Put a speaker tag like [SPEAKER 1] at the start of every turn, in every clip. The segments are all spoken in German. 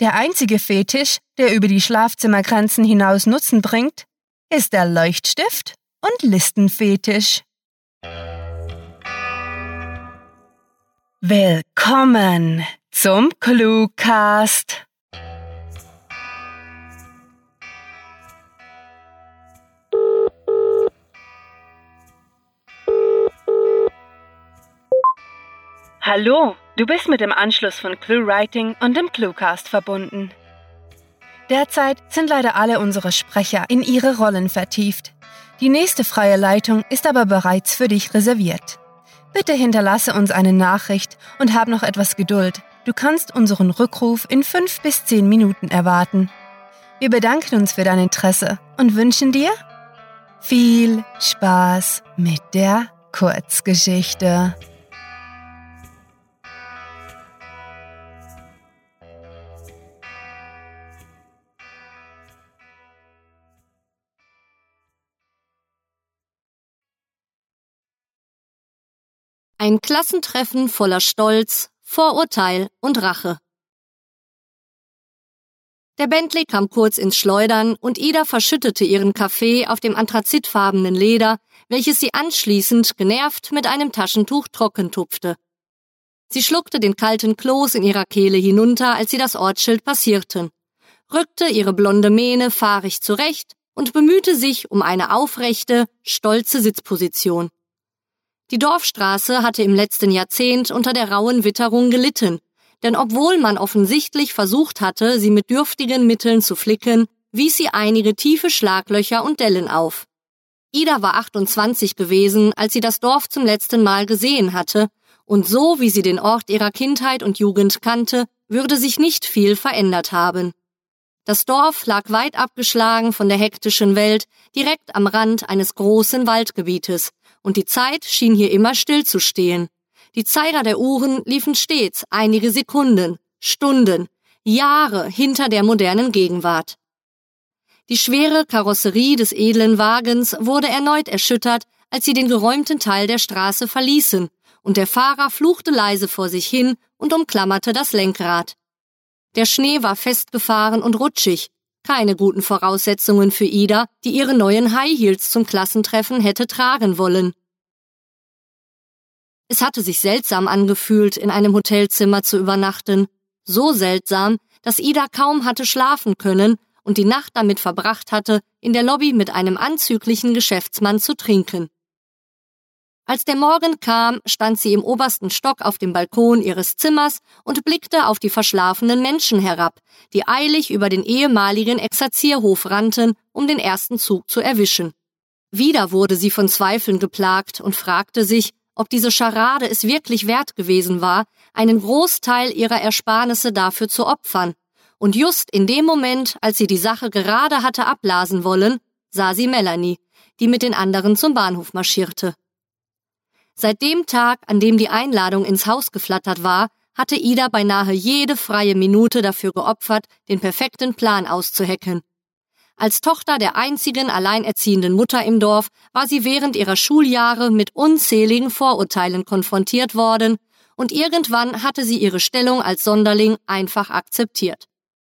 [SPEAKER 1] Der einzige Fetisch, der über die Schlafzimmergrenzen hinaus Nutzen bringt, ist der Leuchtstift und Listenfetisch. Willkommen zum Cluecast. Hallo, du bist mit dem Anschluss von ClueWriting und dem ClueCast verbunden. Derzeit sind leider alle unsere Sprecher in ihre Rollen vertieft. Die nächste freie Leitung ist aber bereits für dich reserviert. Bitte hinterlasse uns eine Nachricht und hab noch etwas Geduld. Du kannst unseren Rückruf in fünf bis zehn Minuten erwarten. Wir bedanken uns für dein Interesse und wünschen dir viel Spaß mit der Kurzgeschichte.
[SPEAKER 2] Ein Klassentreffen voller Stolz, Vorurteil und Rache. Der Bentley kam kurz ins Schleudern und Ida verschüttete ihren Kaffee auf dem anthrazitfarbenen Leder, welches sie anschließend genervt mit einem Taschentuch trocken tupfte. Sie schluckte den kalten Kloß in ihrer Kehle hinunter, als sie das Ortsschild passierten, rückte ihre blonde Mähne fahrig zurecht und bemühte sich um eine aufrechte, stolze Sitzposition. Die Dorfstraße hatte im letzten Jahrzehnt unter der rauen Witterung gelitten, denn obwohl man offensichtlich versucht hatte, sie mit dürftigen Mitteln zu flicken, wies sie einige tiefe Schlaglöcher und Dellen auf. Ida war 28 gewesen, als sie das Dorf zum letzten Mal gesehen hatte, und so wie sie den Ort ihrer Kindheit und Jugend kannte, würde sich nicht viel verändert haben. Das Dorf lag weit abgeschlagen von der hektischen Welt, direkt am Rand eines großen Waldgebietes, und die Zeit schien hier immer stillzustehen. Die Zeiger der Uhren liefen stets einige Sekunden, Stunden, Jahre hinter der modernen Gegenwart. Die schwere Karosserie des edlen Wagens wurde erneut erschüttert, als sie den geräumten Teil der Straße verließen, und der Fahrer fluchte leise vor sich hin und umklammerte das Lenkrad. Der Schnee war festgefahren und rutschig, keine guten Voraussetzungen für Ida, die ihre neuen High Heels zum Klassentreffen hätte tragen wollen. Es hatte sich seltsam angefühlt, in einem Hotelzimmer zu übernachten. So seltsam, dass Ida kaum hatte schlafen können und die Nacht damit verbracht hatte, in der Lobby mit einem anzüglichen Geschäftsmann zu trinken. Als der Morgen kam, stand sie im obersten Stock auf dem Balkon ihres Zimmers und blickte auf die verschlafenen Menschen herab, die eilig über den ehemaligen Exerzierhof rannten, um den ersten Zug zu erwischen. Wieder wurde sie von Zweifeln geplagt und fragte sich, ob diese Scharade es wirklich wert gewesen war, einen Großteil ihrer Ersparnisse dafür zu opfern. Und just in dem Moment, als sie die Sache gerade hatte abblasen wollen, sah sie Melanie, die mit den anderen zum Bahnhof marschierte. Seit dem Tag, an dem die Einladung ins Haus geflattert war, hatte Ida beinahe jede freie Minute dafür geopfert, den perfekten Plan auszuhecken. Als Tochter der einzigen alleinerziehenden Mutter im Dorf war sie während ihrer Schuljahre mit unzähligen Vorurteilen konfrontiert worden, und irgendwann hatte sie ihre Stellung als Sonderling einfach akzeptiert.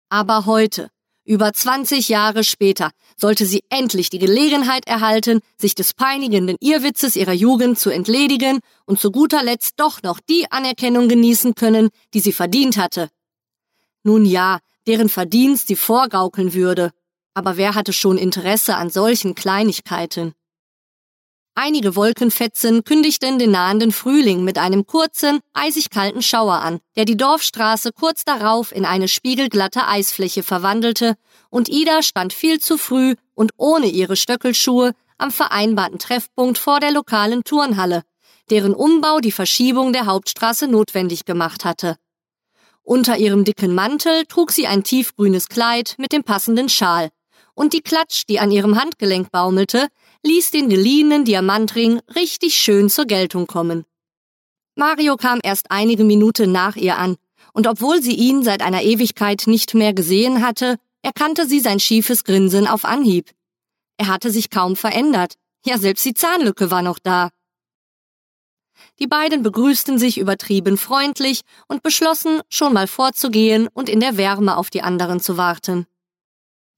[SPEAKER 2] Aber heute, über 20 Jahre später sollte sie endlich die Gelegenheit erhalten, sich des peinigenden Irrwitzes ihrer Jugend zu entledigen und zu guter Letzt doch noch die Anerkennung genießen können, die sie verdient hatte. Nun ja, deren Verdienst sie vorgaukeln würde. Aber wer hatte schon Interesse an solchen Kleinigkeiten? Einige Wolkenfetzen kündigten den nahenden Frühling mit einem kurzen, eisig kalten Schauer an, der die Dorfstraße kurz darauf in eine spiegelglatte Eisfläche verwandelte, und Ida stand viel zu früh und ohne ihre Stöckelschuhe am vereinbarten Treffpunkt vor der lokalen Turnhalle, deren Umbau die Verschiebung der Hauptstraße notwendig gemacht hatte. Unter ihrem dicken Mantel trug sie ein tiefgrünes Kleid mit dem passenden Schal, und die Klatsch, die an ihrem Handgelenk baumelte, ließ den geliehenen Diamantring richtig schön zur Geltung kommen. Mario kam erst einige Minuten nach ihr an, und obwohl sie ihn seit einer Ewigkeit nicht mehr gesehen hatte, erkannte sie sein schiefes Grinsen auf Anhieb. Er hatte sich kaum verändert, ja selbst die Zahnlücke war noch da. Die beiden begrüßten sich übertrieben freundlich und beschlossen, schon mal vorzugehen und in der Wärme auf die anderen zu warten.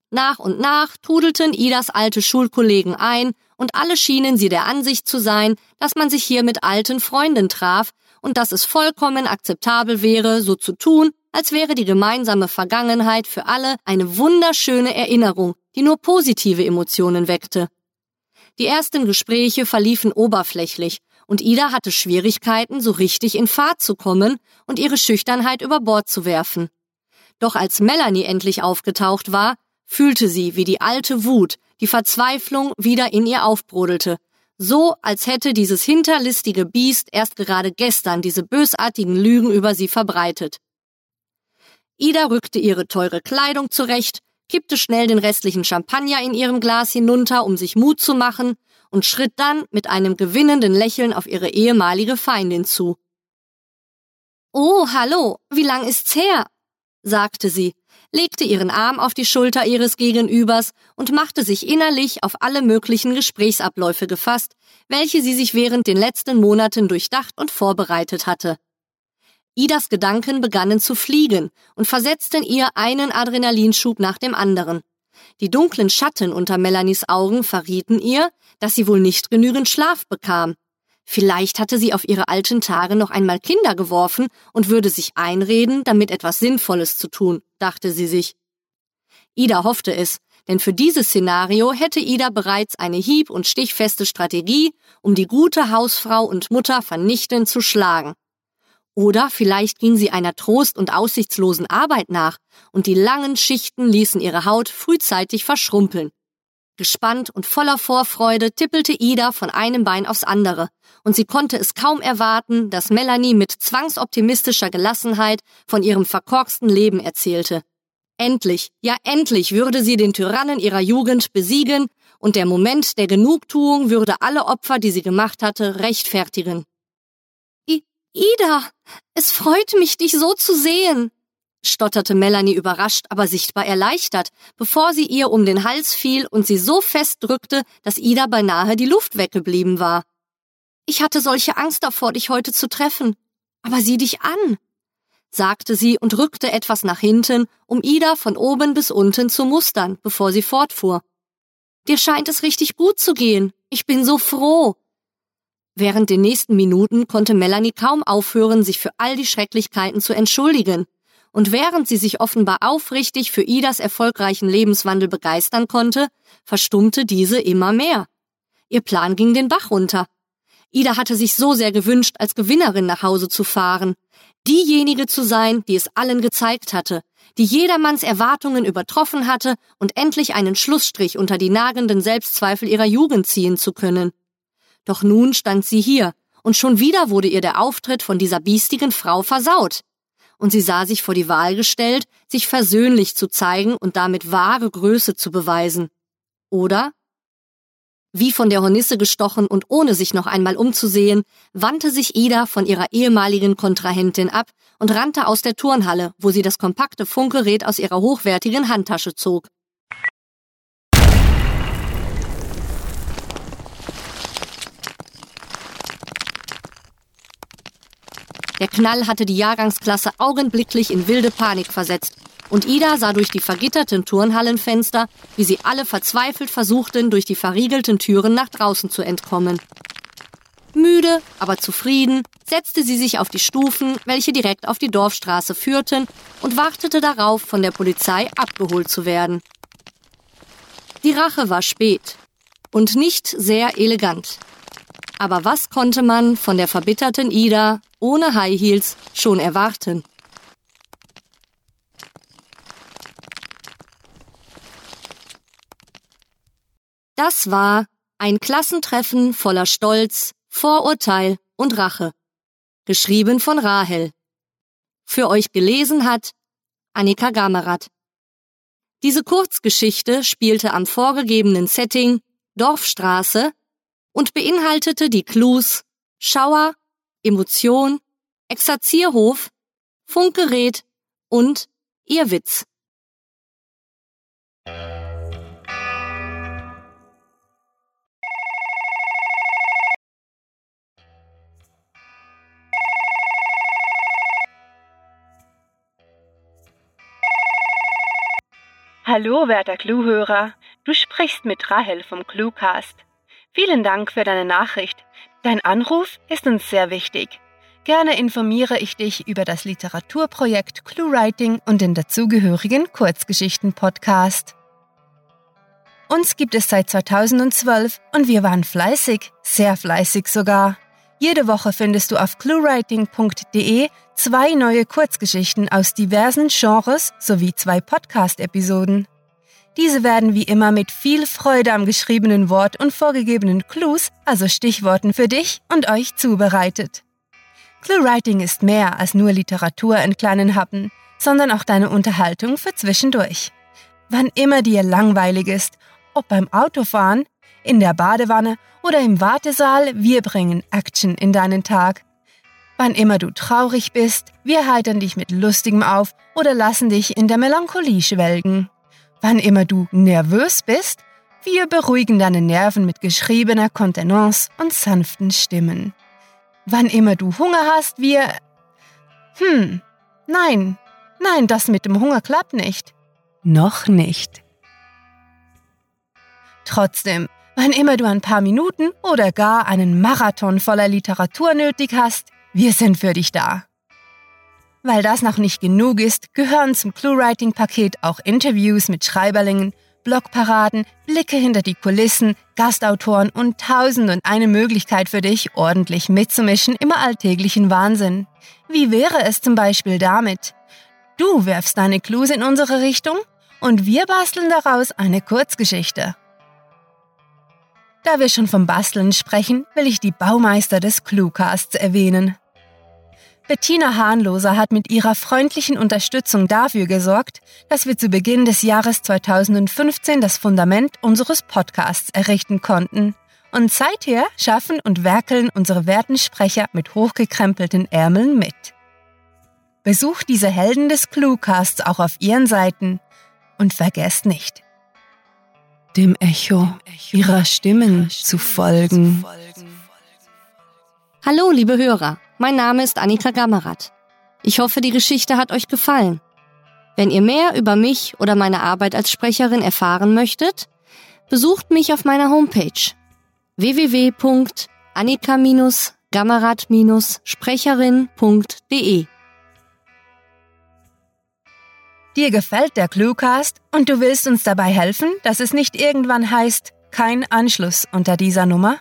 [SPEAKER 2] Nach und nach trudelten Idas alte Schulkollegen ein, und alle schienen sie der Ansicht zu sein, dass man sich hier mit alten Freunden traf und dass es vollkommen akzeptabel wäre, so zu tun, als wäre die gemeinsame Vergangenheit für alle eine wunderschöne Erinnerung, die nur positive Emotionen weckte. Die ersten Gespräche verliefen oberflächlich, und Ida hatte Schwierigkeiten, so richtig in Fahrt zu kommen und ihre Schüchternheit über Bord zu werfen. Doch als Melanie endlich aufgetaucht war, fühlte sie, wie die alte Wut, die Verzweiflung wieder in ihr aufbrodelte, so als hätte dieses hinterlistige Biest erst gerade gestern diese bösartigen Lügen über sie verbreitet. Ida rückte ihre teure Kleidung zurecht, kippte schnell den restlichen Champagner in ihrem Glas hinunter, um sich Mut zu machen, und schritt dann mit einem gewinnenden Lächeln auf ihre ehemalige Feindin zu. Oh, hallo, wie lang ist's her? sagte sie, legte ihren Arm auf die Schulter ihres Gegenübers und machte sich innerlich auf alle möglichen Gesprächsabläufe gefasst, welche sie sich während den letzten Monaten durchdacht und vorbereitet hatte. Idas Gedanken begannen zu fliegen und versetzten ihr einen Adrenalinschub nach dem anderen. Die dunklen Schatten unter Melanies Augen verrieten ihr, dass sie wohl nicht genügend Schlaf bekam. Vielleicht hatte sie auf ihre alten Tage noch einmal Kinder geworfen und würde sich einreden, damit etwas Sinnvolles zu tun, dachte sie sich. Ida hoffte es, denn für dieses Szenario hätte Ida bereits eine hieb- und stichfeste Strategie, um die gute Hausfrau und Mutter vernichtend zu schlagen. Oder vielleicht ging sie einer trost- und aussichtslosen Arbeit nach, und die langen Schichten ließen ihre Haut frühzeitig verschrumpeln. Gespannt und voller Vorfreude tippelte Ida von einem Bein aufs andere, und sie konnte es kaum erwarten, dass Melanie mit zwangsoptimistischer Gelassenheit von ihrem verkorksten Leben erzählte. Endlich, ja endlich würde sie den Tyrannen ihrer Jugend besiegen, und der Moment der Genugtuung würde alle Opfer, die sie gemacht hatte, rechtfertigen. Ida, es freut mich, dich so zu sehen, stotterte Melanie überrascht, aber sichtbar erleichtert, bevor sie ihr um den Hals fiel und sie so fest drückte, dass Ida beinahe die Luft weggeblieben war. Ich hatte solche Angst davor, dich heute zu treffen. Aber sieh dich an, sagte sie und rückte etwas nach hinten, um Ida von oben bis unten zu mustern, bevor sie fortfuhr. Dir scheint es richtig gut zu gehen. Ich bin so froh. Während den nächsten Minuten konnte Melanie kaum aufhören, sich für all die Schrecklichkeiten zu entschuldigen. Und während sie sich offenbar aufrichtig für Idas erfolgreichen Lebenswandel begeistern konnte, verstummte diese immer mehr. Ihr Plan ging den Bach runter. Ida hatte sich so sehr gewünscht, als Gewinnerin nach Hause zu fahren. Diejenige zu sein, die es allen gezeigt hatte, die jedermanns Erwartungen übertroffen hatte und endlich einen Schlussstrich unter die nagenden Selbstzweifel ihrer Jugend ziehen zu können. Doch nun stand sie hier, und schon wieder wurde ihr der Auftritt von dieser biestigen Frau versaut. Und sie sah sich vor die Wahl gestellt, sich versöhnlich zu zeigen und damit wahre Größe zu beweisen. Oder? Wie von der Hornisse gestochen und ohne sich noch einmal umzusehen, wandte sich Ida von ihrer ehemaligen Kontrahentin ab und rannte aus der Turnhalle, wo sie das kompakte Funkgerät aus ihrer hochwertigen Handtasche zog. Der Knall hatte die Jahrgangsklasse augenblicklich in wilde Panik versetzt. Und Ida sah durch die vergitterten Turnhallenfenster, wie sie alle verzweifelt versuchten, durch die verriegelten Türen nach draußen zu entkommen. Müde, aber zufrieden, setzte sie sich auf die Stufen, welche direkt auf die Dorfstraße führten, und wartete darauf, von der Polizei abgeholt zu werden. Die Rache war spät und nicht sehr elegant. Aber was konnte man von der verbitterten Ida ohne High Heels schon erwarten? Das war ein Klassentreffen voller Stolz, Vorurteil und Rache. Geschrieben von Rahel. Für euch gelesen hat Annika Gamerath. Diese Kurzgeschichte spielte am vorgegebenen Setting Dorfstraße und beinhaltete die Clues Schauer, Emotion, Exerzierhof, Funkgerät und Irrwitz.
[SPEAKER 1] Hallo, werter Cluehörer. Du sprichst mit Rahel vom Cluecast. Vielen Dank für deine Nachricht. Dein Anruf ist uns sehr wichtig. Gerne informiere ich dich über das Literaturprojekt ClueWriting und den dazugehörigen Kurzgeschichten-Podcast. Uns gibt es seit 2012 und wir waren fleißig, sehr fleißig sogar. Jede Woche findest du auf cluewriting.de zwei neue Kurzgeschichten aus diversen Genres sowie zwei Podcast-Episoden. Diese werden wie immer mit viel Freude am geschriebenen Wort und vorgegebenen Clues, also Stichworten für dich und euch zubereitet. ClueWriting ist mehr als nur Literatur in kleinen Happen, sondern auch deine Unterhaltung für zwischendurch. Wann immer dir langweilig ist, ob beim Autofahren, in der Badewanne oder im Wartesaal, wir bringen Action in deinen Tag. Wann immer du traurig bist, wir heitern dich mit Lustigem auf oder lassen dich in der Melancholie schwelgen. Wann immer du nervös bist, wir beruhigen deine Nerven mit geschriebener Kontenance und sanften Stimmen. Wann immer du Hunger hast, wir... Hm, nein, nein, das mit dem Hunger klappt nicht. Noch nicht. Trotzdem, Wann immer du ein paar Minuten oder gar einen Marathon voller Literatur nötig hast, wir sind für dich da. Weil das noch nicht genug ist, gehören zum ClueWriting-Paket auch Interviews mit Schreiberlingen, Blogparaden, Blicke hinter die Kulissen, Gastautoren und tausend und eine Möglichkeit für dich, ordentlich mitzumischen im alltäglichen Wahnsinn. Wie wäre es zum Beispiel damit? Du werfst deine Clues in unsere Richtung und wir basteln daraus eine Kurzgeschichte. Da wir schon vom Basteln sprechen, will ich die Baumeister des Cluecasts erwähnen. Bettina Hahnloser hat mit ihrer freundlichen Unterstützung dafür gesorgt, dass wir zu Beginn des Jahres 2015 das Fundament unseres Podcasts errichten konnten. Und seither schaffen und werkeln unsere werten Sprecher mit hochgekrempelten Ärmeln mit. Besucht diese Helden des Cluecasts auch auf ihren Seiten und vergesst nicht, dem Echo ihrer Stimmen zu folgen.
[SPEAKER 2] Hallo, liebe Hörer, mein Name ist Annika Gammerath. Ich hoffe, die Geschichte hat euch gefallen. Wenn ihr mehr über mich oder meine Arbeit als Sprecherin erfahren möchtet, besucht mich auf meiner Homepage www.annika-gammerath-sprecherin.de.
[SPEAKER 1] Dir gefällt der Cluecast und du willst uns dabei helfen, dass es nicht irgendwann heißt, kein Anschluss unter dieser Nummer?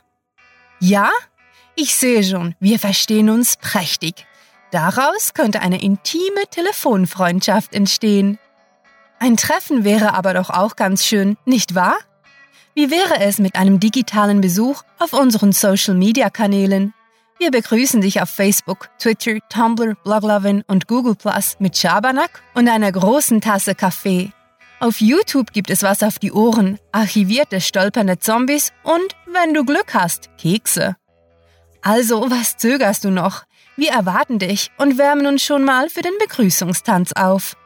[SPEAKER 1] Ja? Ich sehe schon, wir verstehen uns prächtig. Daraus könnte eine intime Telefonfreundschaft entstehen. Ein Treffen wäre aber doch auch ganz schön, nicht wahr? Wie wäre es mit einem digitalen Besuch auf unseren Social-Media-Kanälen? Wir begrüßen dich auf Facebook, Twitter, Tumblr, Bloglovin und Google Plus mit Schabernack und einer großen Tasse Kaffee. Auf YouTube gibt es was auf die Ohren, archivierte stolpernde Zombies und, wenn du Glück hast, Kekse. Also, was zögerst du noch? Wir erwarten dich und wärmen uns schon mal für den Begrüßungstanz auf.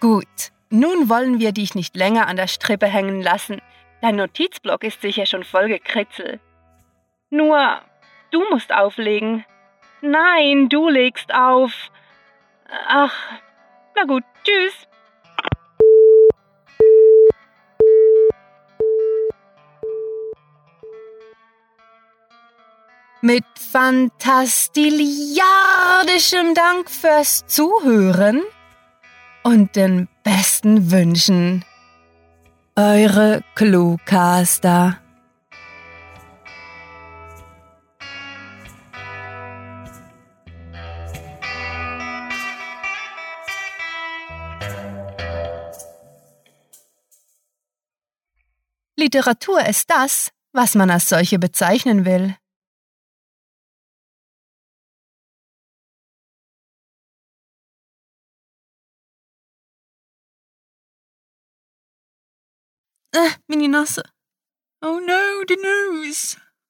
[SPEAKER 1] Gut, nun wollen wir dich nicht länger an der Strippe hängen lassen. Dein Notizblock ist sicher schon voll gekritzelt. Nur, Du musst auflegen. Nein, du legst auf. Ach, na gut, tschüss. Mit fantastiliardischem Dank fürs Zuhören und den besten Wünschen. Eure Cluecaster. Literatur ist das, was man als solche bezeichnen will. Eh, meninas. Oh no, the nose.